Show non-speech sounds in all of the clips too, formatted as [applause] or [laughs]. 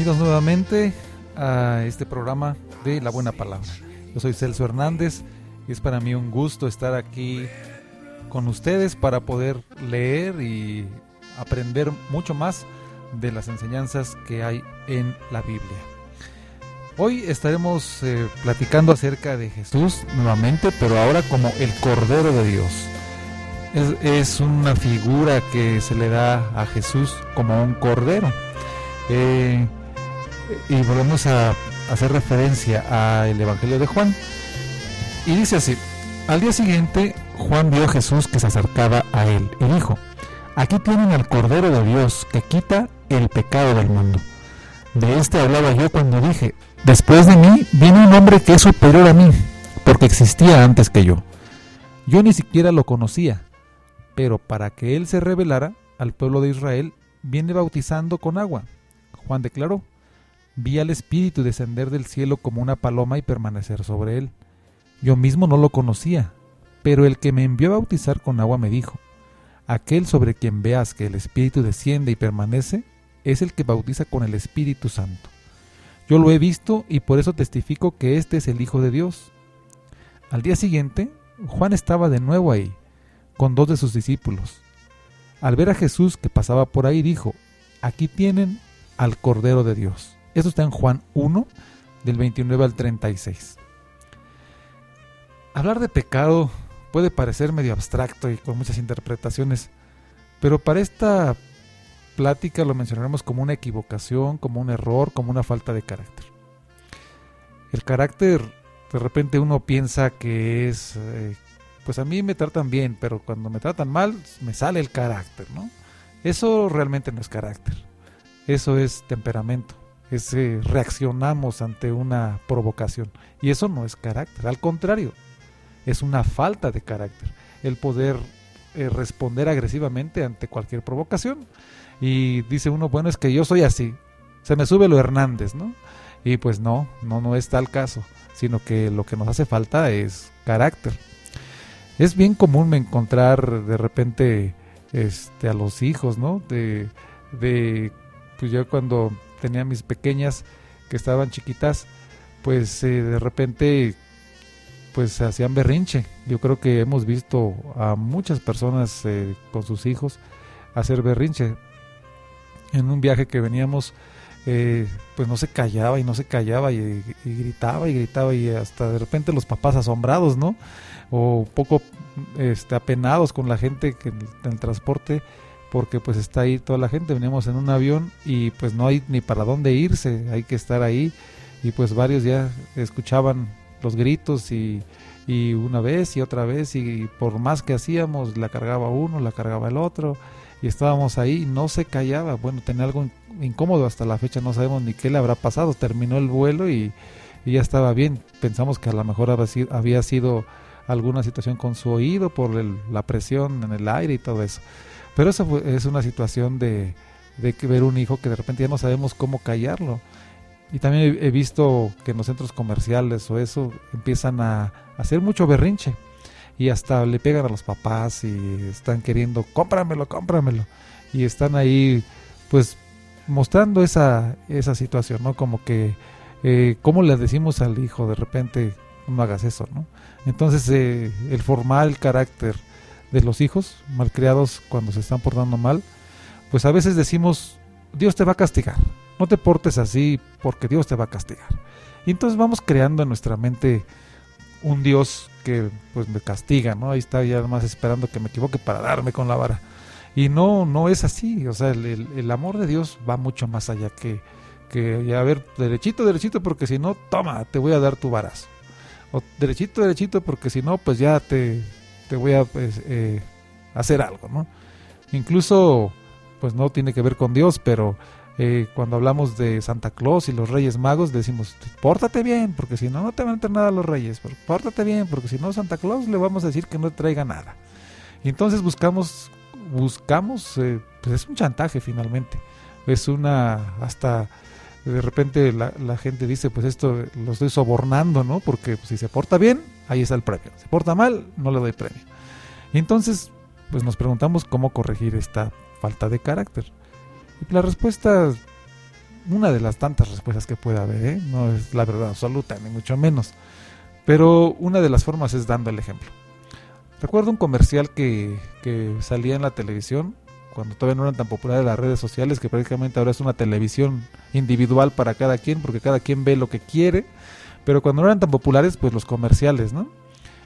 bienvenidos nuevamente a este programa de La Buena Palabra. Yo soy Celso Hernández y es para mí un gusto estar aquí con ustedes para poder leer y aprender mucho más de las enseñanzas que hay en la Biblia. Hoy estaremos eh, platicando acerca de Jesús nuevamente, pero ahora como el Cordero de Dios. Es, una figura que se le da a Jesús como un cordero. Eh, y volvemos a hacer referencia al Evangelio de Juan. Y dice así, al día siguiente Juan vio a Jesús que se acercaba a él y dijo, aquí tienen al Cordero de Dios que quita el pecado del mundo. De este hablaba yo cuando dije, después de mí viene un hombre que es superior a mí, porque existía antes que yo. Yo ni siquiera lo conocía, pero para que él se revelara al pueblo de Israel, viene bautizando con agua. Juan declaró, vi al Espíritu descender del cielo como una paloma y permanecer sobre él. Yo mismo no lo conocía, pero el que me envió a bautizar con agua me dijo, aquel sobre quien veas que el Espíritu desciende y permanece, es el que bautiza con el Espíritu Santo. Yo lo he visto y por eso testifico que este es el Hijo de Dios. Al día siguiente, Juan estaba de nuevo ahí, con dos de sus discípulos. Al ver a Jesús que pasaba por ahí, dijo, aquí tienen al Cordero de Dios. Esto está en Juan 1, del 29 al 36. Hablar de pecado puede parecer medio abstracto y con muchas interpretaciones, pero para esta plática lo mencionaremos como una equivocación, como un error, como una falta de carácter. El carácter, de repente uno piensa que es, eh, pues a mí me tratan bien, pero cuando me tratan mal, me sale el carácter, ¿no? Eso realmente no es carácter, eso es temperamento, es reaccionamos ante una provocación y eso no es carácter, al contrario, es una falta de carácter el poder eh, responder agresivamente ante cualquier provocación. Y dice uno, bueno, es que yo soy así, se me sube lo Hernández, ¿no? Y pues no, no, no es tal caso, sino que lo que nos hace falta es carácter. Es bien común encontrar de repente este, a los hijos, ¿no? De, de, pues yo cuando tenía mis pequeñas que estaban chiquitas, pues eh, de repente pues hacían berrinche. Yo creo que hemos visto a muchas personas eh, con sus hijos hacer berrinche. En un viaje que veníamos, eh, pues no se callaba y no se callaba y, gritaba y gritaba y hasta de repente los papás asombrados, ¿no? O un poco este, apenados con la gente que, en el transporte porque pues está ahí toda la gente, veníamos en un avión y pues no hay ni para dónde irse, hay que estar ahí. Y pues varios ya escuchaban los gritos y, y una vez y otra vez. Y por más que hacíamos la cargaba uno, la cargaba el otro. Y estábamos ahí y no se callaba, bueno, tenía algo incómodo hasta la fecha, no sabemos ni qué le habrá pasado, terminó el vuelo y, y ya estaba bien, pensamos que a lo mejor había sido alguna situación con su oído por la presión en el aire y todo eso, pero eso es una situación de, de ver un hijo que de repente ya no sabemos cómo callarlo y también he visto que en los centros comerciales o eso empiezan a hacer mucho berrinche y hasta le pegan a los papás y están queriendo, cómpramelo, cómpramelo. Y están ahí pues mostrando esa, esa situación, ¿no? Como que, eh, ¿cómo le decimos al hijo de repente, no hagas eso, ¿no? Entonces, eh, el formar el carácter de los hijos malcriados cuando se están portando mal, pues a veces decimos, Dios te va a castigar, no te portes así porque Dios te va a castigar. Y entonces vamos creando en nuestra mente un Dios que pues me castiga, ¿no? Ahí está ya más esperando que me equivoque para darme con la vara. Y no, no es así, o sea, el, amor de Dios va mucho más allá que, que a ver, derechito, derechito, porque si no, toma, te voy a dar tu varazo. O derechito, derechito, porque si no, pues ya te, te voy a pues, eh, hacer algo, ¿no? Incluso, pues no tiene que ver con Dios, pero eh, cuando hablamos de Santa Claus y los Reyes Magos, decimos, pórtate bien, porque si no, no te van a tener nada los Reyes. Pórtate bien, porque si no, Santa Claus le vamos a decir que no traiga nada. Y entonces buscamos, buscamos, eh, pues es un chantaje finalmente. Es una, hasta de repente la, gente dice, pues esto lo estoy sobornando, ¿no? Porque pues, si se porta bien, ahí está el premio. Si porta mal, no le doy premio. Y entonces, pues nos preguntamos cómo corregir esta falta de carácter. La respuesta una de las tantas respuestas que puede haber, ¿eh? no es la verdad absoluta, ni mucho menos. Pero una de las formas es dando el ejemplo. Recuerdo un comercial que, que salía en la televisión cuando todavía no eran tan populares las redes sociales, que prácticamente ahora es una televisión individual para cada quien, porque cada quien ve lo que quiere, pero cuando no eran tan populares, pues los comerciales, ¿no?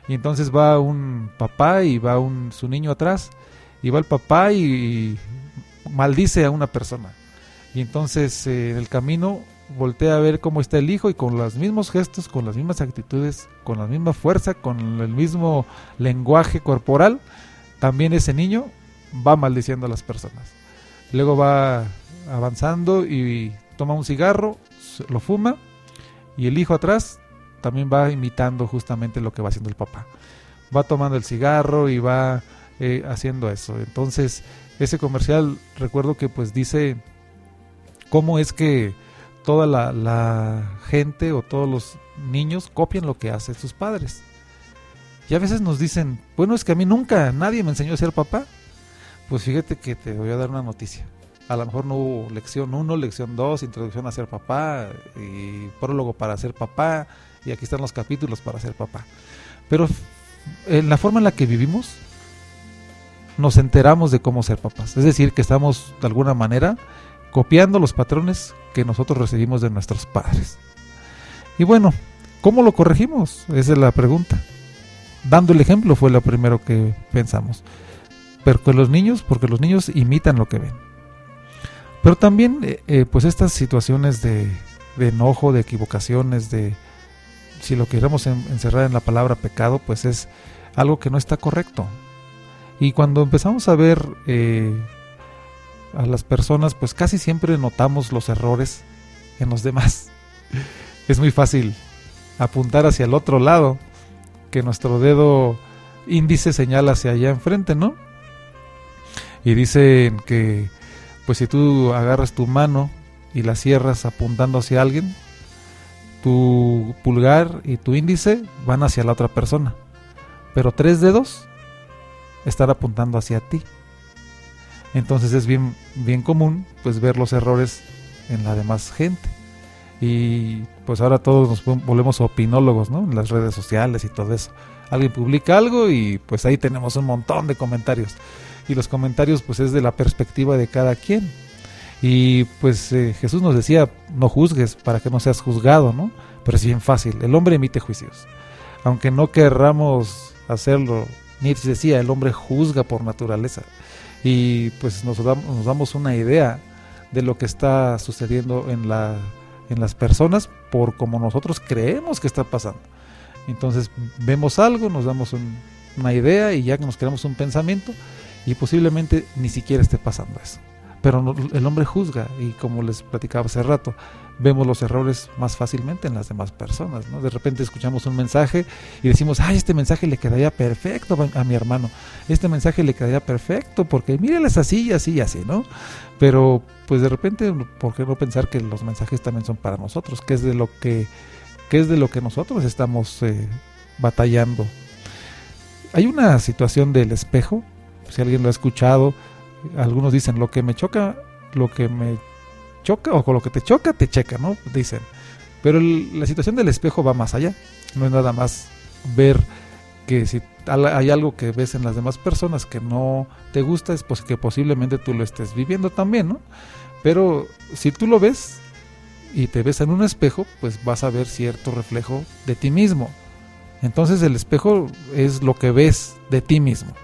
Y entonces va un papá y va un, su niño atrás, y va el papá y, maldice a una persona. Y entonces eh, en el camino voltea a ver cómo está el hijo y con los mismos gestos, con las mismas actitudes, con la misma fuerza, con el mismo lenguaje corporal, también ese niño va maldiciendo a las personas. Luego va avanzando y toma un cigarro, lo fuma y el hijo atrás también va imitando justamente lo que va haciendo el papá. Va tomando el cigarro y va eh, haciendo eso. Entonces, ese comercial recuerdo que pues dice cómo es que toda la, la gente o todos los niños copian lo que hacen sus padres. Y a veces nos dicen, bueno, es que a mí nunca nadie me enseñó a ser papá. Pues fíjate que te voy a dar una noticia. A lo mejor no hubo lección 1, lección 2, introducción a ser papá y prólogo para ser papá y aquí están los capítulos para ser papá. Pero en la forma en la que vivimos nos enteramos de cómo ser papás. Es decir, que estamos de alguna manera copiando los patrones que nosotros recibimos de nuestros padres. Y bueno, ¿cómo lo corregimos? Esa es la pregunta. Dando el ejemplo fue lo primero que pensamos. Pero con los niños, porque los niños imitan lo que ven. Pero también, eh, eh, pues estas situaciones de, enojo, de equivocaciones, de, si lo queremos encerrar en la palabra pecado, pues es algo que no está correcto. Y cuando empezamos a ver eh, a las personas, pues casi siempre notamos los errores en los demás. [laughs] Es muy fácil apuntar hacia el otro lado, que nuestro dedo índice señala hacia allá enfrente, ¿no? Y dicen que, pues si tú agarras tu mano y la cierras apuntando hacia alguien, tu pulgar y tu índice van hacia la otra persona. Pero tres dedos están apuntando hacia ti. Entonces es bien, bien común pues ver los errores en la demás gente. Y pues ahora todos nos volvemos opinólogos, ¿no? En las redes sociales y todo eso. Alguien publica algo y pues ahí tenemos un montón de comentarios y los comentarios pues es de la perspectiva de cada quien. Y pues eh, Jesús nos decía, no juzgues para que no seas juzgado, ¿no? Pero es bien fácil, el hombre emite juicios. Aunque no querramos hacerlo, Nietzsche decía, el hombre juzga por naturaleza. Y pues nos damos, nos damos una idea de lo que está sucediendo en, la, en las personas por como nosotros creemos que está pasando. Entonces vemos algo, nos damos una idea y ya que nos creamos un pensamiento y posiblemente ni siquiera esté pasando eso. Pero el hombre juzga y como les platicaba hace rato, vemos los errores más fácilmente en las demás personas. ¿no? De repente escuchamos un mensaje y decimos, ay, este mensaje le quedaría perfecto a mi hermano, este mensaje le quedaría perfecto porque míreles así y así y así, ¿no? Pero pues de repente, ¿por qué no pensar que los mensajes también son para nosotros? Que es de lo que, que, es de lo que nosotros estamos eh, batallando. Hay una situación del espejo si alguien lo ha escuchado, algunos dicen, lo que me choca, lo que me choca, o con lo que te choca, te checa, ¿no? Dicen. Pero la situación del espejo va más allá. No es nada más ver que si hay algo que ves en las demás personas que no te gusta, es pues que posiblemente tú lo estés viviendo también, ¿no? Pero si tú lo ves y te ves en un espejo, pues vas a ver cierto reflejo de ti mismo. Entonces el espejo es lo que ves de ti mismo.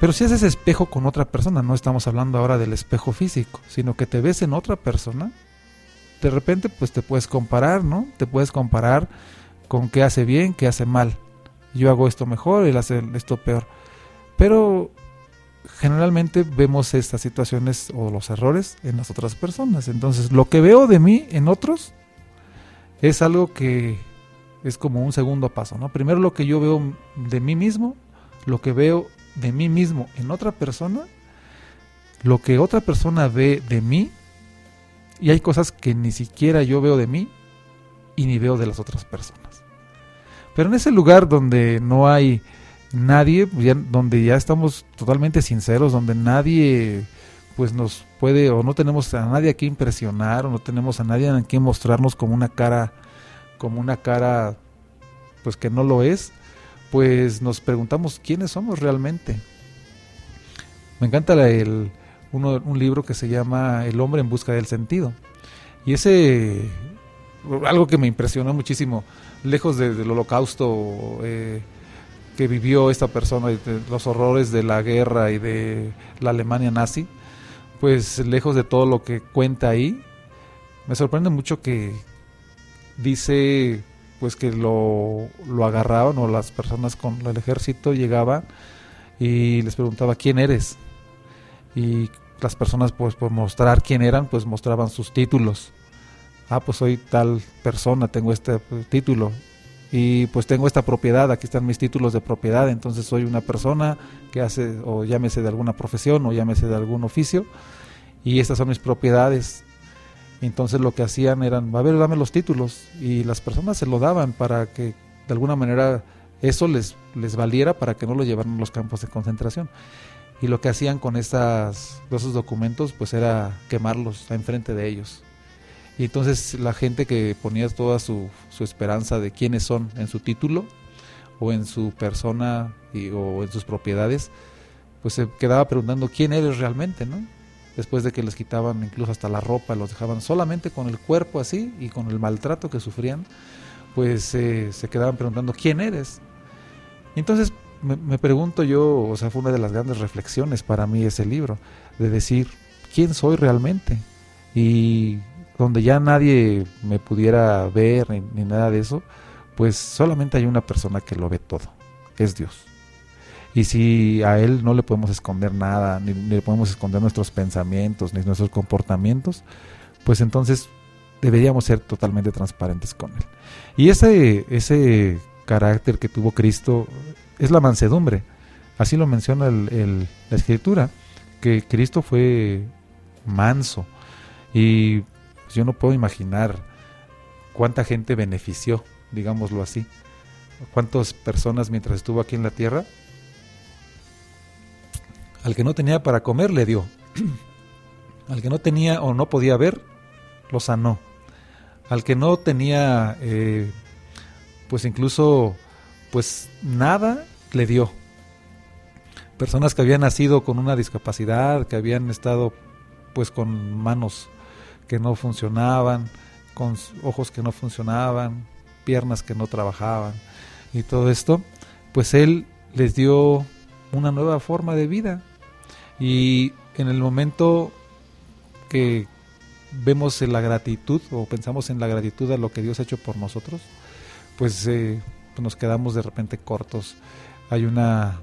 Pero si haces espejo con otra persona, no estamos hablando ahora del espejo físico, sino que te ves en otra persona, de repente pues te puedes comparar, ¿no? Te puedes comparar con qué hace bien, qué hace mal. Yo hago esto mejor, él hace esto peor. Pero generalmente vemos estas situaciones o los errores en las otras personas. Entonces, lo que veo de mí en otros es algo que es como un segundo paso, ¿no? Primero lo que yo veo de mí mismo, lo que veo de mí mismo en otra persona, lo que otra persona ve de mí, y hay cosas que ni siquiera yo veo de mí y ni veo de las otras personas. Pero en ese lugar donde no hay nadie, donde ya estamos totalmente sinceros, donde nadie pues nos puede o no tenemos a nadie a quien impresionar o no tenemos a nadie a quien mostrarnos como una cara como una cara pues que no lo es, pues nos preguntamos quiénes somos realmente. Me encanta el, uno, un libro que se llama El hombre en busca del sentido. Y ese, algo que me impresionó muchísimo, lejos del holocausto eh, que vivió esta persona, los horrores de la guerra y de la Alemania nazi, pues lejos de todo lo que cuenta ahí, me sorprende mucho que dice pues que lo, lo agarraban o las personas con el ejército llegaban y les preguntaba quién eres y las personas pues por mostrar quién eran pues mostraban sus títulos. Ah pues soy tal persona tengo este título. Y pues tengo esta propiedad aquí están mis títulos de propiedad entonces soy una persona que hace o llámese de alguna profesión o llámese de algún oficio y estas son mis propiedades entonces lo que hacían eran, a ver, dame los títulos. Y las personas se lo daban para que de alguna manera eso les, les valiera para que no lo llevaran a los campos de concentración. Y lo que hacían con estas, esos documentos pues era quemarlos enfrente de ellos. Y entonces la gente que ponía toda su, su esperanza de quiénes son en su título o en su persona y, o en sus propiedades, pues se quedaba preguntando quién eres realmente, ¿no? Después de que les quitaban incluso hasta la ropa, los dejaban solamente con el cuerpo así y con el maltrato que sufrían, pues eh, se quedaban preguntando, ¿quién eres? Entonces me, pregunto yo, o sea, fue una de las grandes reflexiones para mí ese libro, de decir, ¿quién soy realmente? Y donde ya nadie me pudiera ver ni, ni nada de eso, pues solamente hay una persona que lo ve todo, es Dios. Y si a Él no le podemos esconder nada, ni, le podemos esconder nuestros pensamientos, ni nuestros comportamientos, pues entonces deberíamos ser totalmente transparentes con Él. Y ese, ese carácter que tuvo Cristo es la mansedumbre. Así lo menciona el, la Escritura, que Cristo fue manso. Y pues, yo no puedo imaginar cuánta gente benefició, digámoslo así. Cuántas personas mientras estuvo aquí en la tierra al que no tenía para comer le dio. [clears throat] Al que no tenía o no podía ver, lo sanó. Al que no tenía, eh, pues incluso, pues nada, le dio. Personas que habían nacido con una discapacidad, que habían estado pues con manos que no funcionaban, con ojos que no funcionaban, piernas que no trabajaban y todo esto, pues él les dio una nueva forma de vida. Y en el momento que vemos la gratitud o pensamos en la gratitud a lo que Dios ha hecho por nosotros, pues, eh, pues nos quedamos de repente cortos. Hay una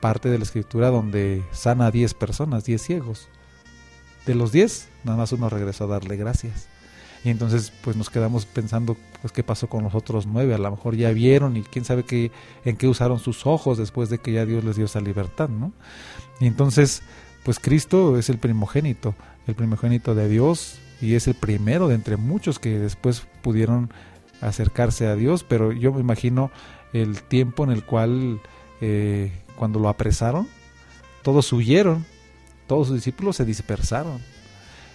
parte de la escritura donde sana a 10 personas, 10 ciegos. De los 10, nada más uno regresó a darle gracias. Y entonces pues nos quedamos pensando pues qué pasó con los otros nueve, a lo mejor ya vieron y quién sabe qué, en qué usaron sus ojos después de que ya Dios les dio esa libertad, ¿no? Y entonces pues Cristo es el primogénito, el primogénito de Dios y es el primero de entre muchos que después pudieron acercarse a Dios, pero yo me imagino el tiempo en el cual eh, cuando lo apresaron, todos huyeron, todos sus discípulos se dispersaron.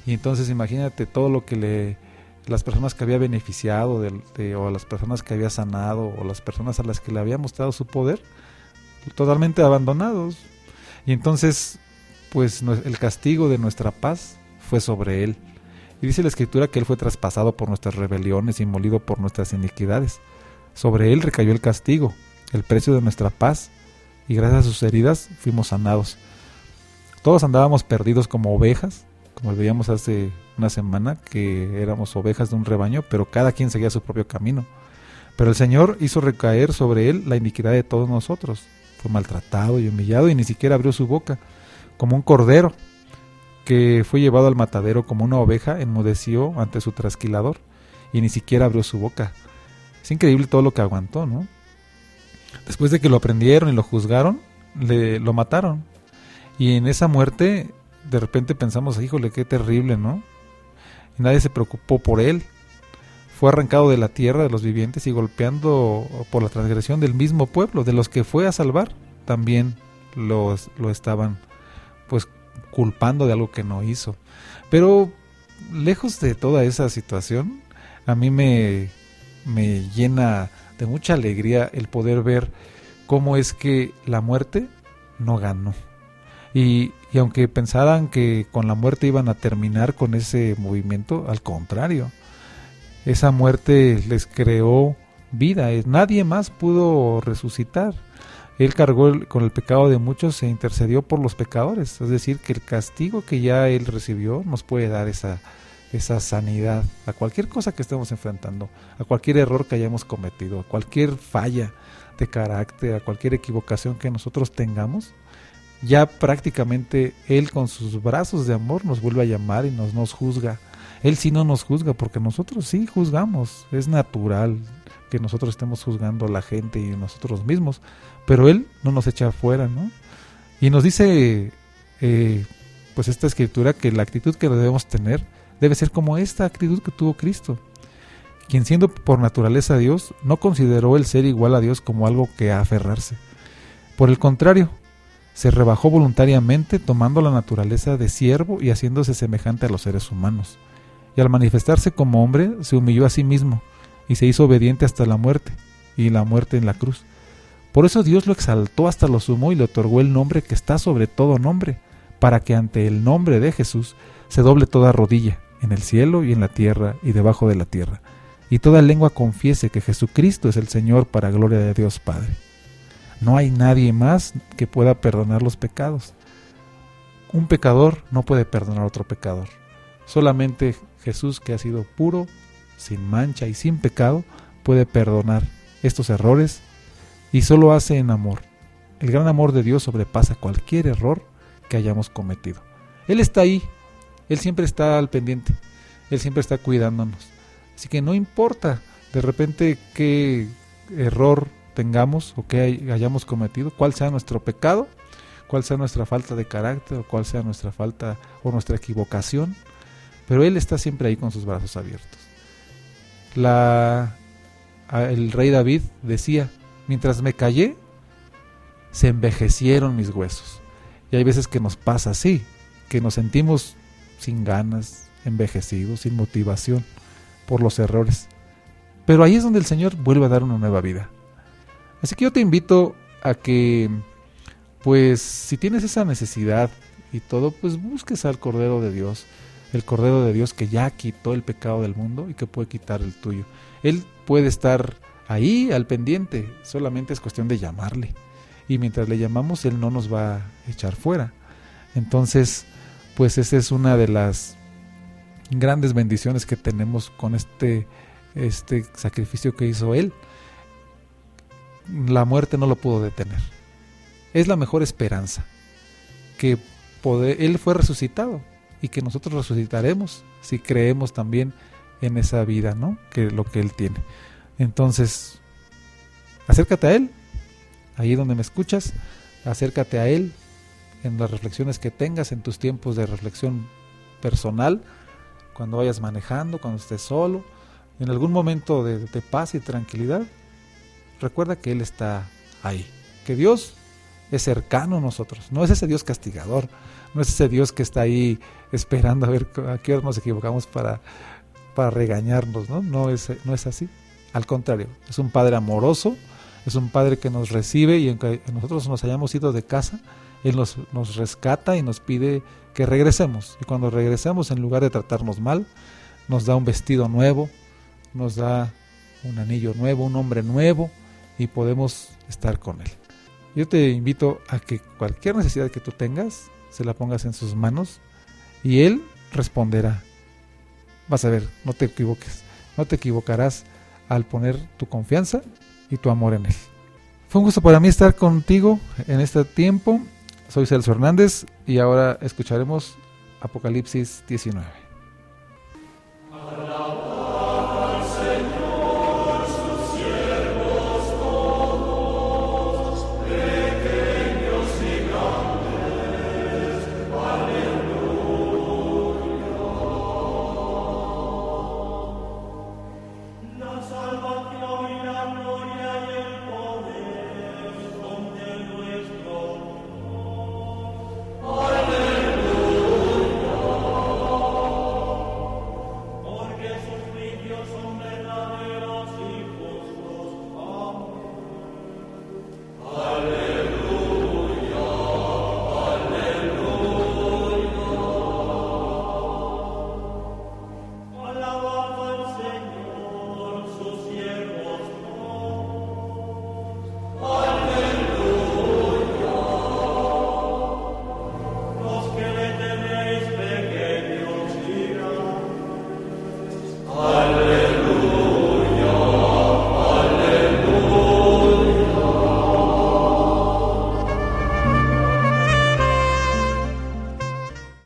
Y entonces imagínate todo lo que le las personas que había beneficiado de, o las personas que había sanado o las personas a las que le había mostrado su poder totalmente abandonados. Y entonces pues el castigo de nuestra paz fue sobre él. Y dice la escritura que él fue traspasado por nuestras rebeliones y molido por nuestras iniquidades. Sobre él recayó el castigo el precio de nuestra paz y gracias a sus heridas fuimos sanados. Todos andábamos perdidos como ovejas como hace una semana, que éramos ovejas de un rebaño, pero cada quien seguía su propio camino. Pero el Señor hizo recaer sobre él la iniquidad de todos nosotros. Fue maltratado y humillado y ni siquiera abrió su boca, como un cordero que fue llevado al matadero como una oveja, enmudeció ante su trasquilador y ni siquiera abrió su boca. Es increíble todo lo que aguantó, ¿no? Después de que lo aprendieron y lo juzgaron, le, lo mataron. Y en esa muerte, de repente pensamos, híjole, qué terrible, ¿no? y nadie se preocupó por él. Fue arrancado de la tierra de los vivientes y golpeando por la transgresión del mismo pueblo, de los que fue a salvar, también los, lo estaban pues culpando de algo que no hizo. Pero lejos de toda esa situación, a mí me, me llena de mucha alegría el poder ver cómo es que la muerte no ganó. Y, aunque pensaran que con la muerte iban a terminar con ese movimiento, al contrario, esa muerte les creó vida, nadie más pudo resucitar. Él cargó con el pecado de muchos e intercedió por los pecadores, es decir, que el castigo que ya él recibió nos puede dar esa, esa sanidad a cualquier cosa que estemos enfrentando, a cualquier error que hayamos cometido, a cualquier falla de carácter, a cualquier equivocación que nosotros tengamos, ya prácticamente Él con sus brazos de amor nos vuelve a llamar y nos, nos juzga. Él sí no nos juzga porque nosotros sí juzgamos, es natural que nosotros estemos juzgando a la gente y nosotros mismos, pero Él no nos echa afuera, ¿no? Y nos dice, eh, pues esta escritura, que la actitud que debemos tener debe ser como esta actitud que tuvo Cristo, quien siendo por naturaleza Dios, no consideró el ser igual a Dios como algo que aferrarse. Por el contrario, se rebajó voluntariamente tomando la naturaleza de siervo y haciéndose semejante a los seres humanos. Y al manifestarse como hombre, se humilló a sí mismo y se hizo obediente hasta la muerte, y la muerte en la cruz. Por eso Dios lo exaltó hasta lo sumo y le otorgó el nombre que está sobre todo nombre, para que ante el nombre de Jesús se doble toda rodilla, en el cielo y en la tierra y debajo de la tierra, y toda lengua confiese que Jesucristo es el Señor para gloria de Dios Padre. No hay nadie más que pueda perdonar los pecados. Un pecador no puede perdonar a otro pecador. Solamente Jesús, que ha sido puro, sin mancha y sin pecado, puede perdonar estos errores y solo hace en amor. El gran amor de Dios sobrepasa cualquier error que hayamos cometido. Él está ahí, Él siempre está al pendiente, Él siempre está cuidándonos. Así que no importa de repente qué error tengamos o qué hayamos cometido, cuál sea nuestro pecado, cuál sea nuestra falta de carácter o cuál sea nuestra falta o nuestra equivocación, pero Él está siempre ahí con sus brazos abiertos. La, el rey David decía, mientras me callé, se envejecieron mis huesos. Y hay veces que nos pasa así, que nos sentimos sin ganas, envejecidos, sin motivación por los errores. Pero ahí es donde el Señor vuelve a dar una nueva vida. Así que yo te invito a que, pues, si tienes esa necesidad y todo, pues busques al Cordero de Dios el Cordero de Dios que ya quitó el pecado del mundo y que puede quitar el tuyo. Él puede estar ahí al pendiente, solamente es cuestión de llamarle. Y mientras le llamamos, Él no nos va a echar fuera. Entonces, pues esa es una de las grandes bendiciones que tenemos con este, este sacrificio que hizo Él. La muerte no lo pudo detener. Es la mejor esperanza. Que Él fue resucitado y que nosotros resucitaremos si creemos también en esa vida, ¿no? Que lo que Él tiene. Entonces, acércate a Él, ahí donde me escuchas, acércate a Él en las reflexiones que tengas, en tus tiempos de reflexión personal, cuando vayas manejando, cuando estés solo, en algún momento de, de paz y tranquilidad, recuerda que Él está ahí, que Dios es cercano a nosotros, no es ese Dios castigador, no es ese Dios que está ahí esperando a ver a qué hora nos equivocamos para, para regañarnos, ¿no? No es, no es así. Al contrario, es un Padre amoroso, es un Padre que nos recibe y aunque nosotros nos hayamos ido de casa, Él nos, nos rescata y nos pide que regresemos. Y cuando regresemos, en lugar de tratarnos mal, nos da un vestido nuevo, nos da un anillo nuevo, un hombre nuevo y podemos estar con Él. Yo te invito a que cualquier necesidad que tú tengas, se la pongas en sus manos y Él responderá. Vas a ver, no te equivoques, no te equivocarás al poner tu confianza y tu amor en Él. Fue un gusto para mí estar contigo en este tiempo. Soy Celso Hernández y ahora escucharemos Apocalipsis 19.